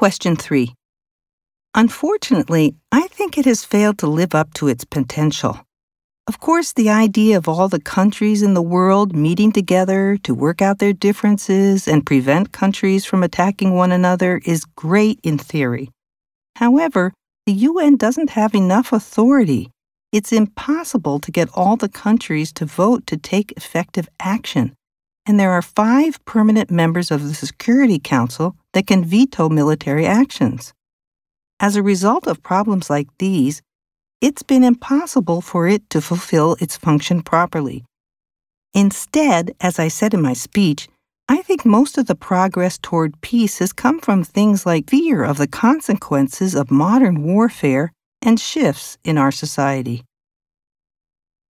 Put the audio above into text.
Question 3. Unfortunately, I think it has failed to live up to its potential. Of course, the idea of all the countries in the world meeting together to work out their differences and prevent countries from attacking one another is great in theory. However, the UN doesn't have enough authority. It's impossible to get all the countries to vote to take effective action. And there are five permanent members of the Security Council that can veto military actions. As a result of problems like these, it's been impossible for it to fulfill its function properly. Instead, as I said in my speech, I think most of the progress toward peace has come from things like fear of the consequences of modern warfare and shifts in our society.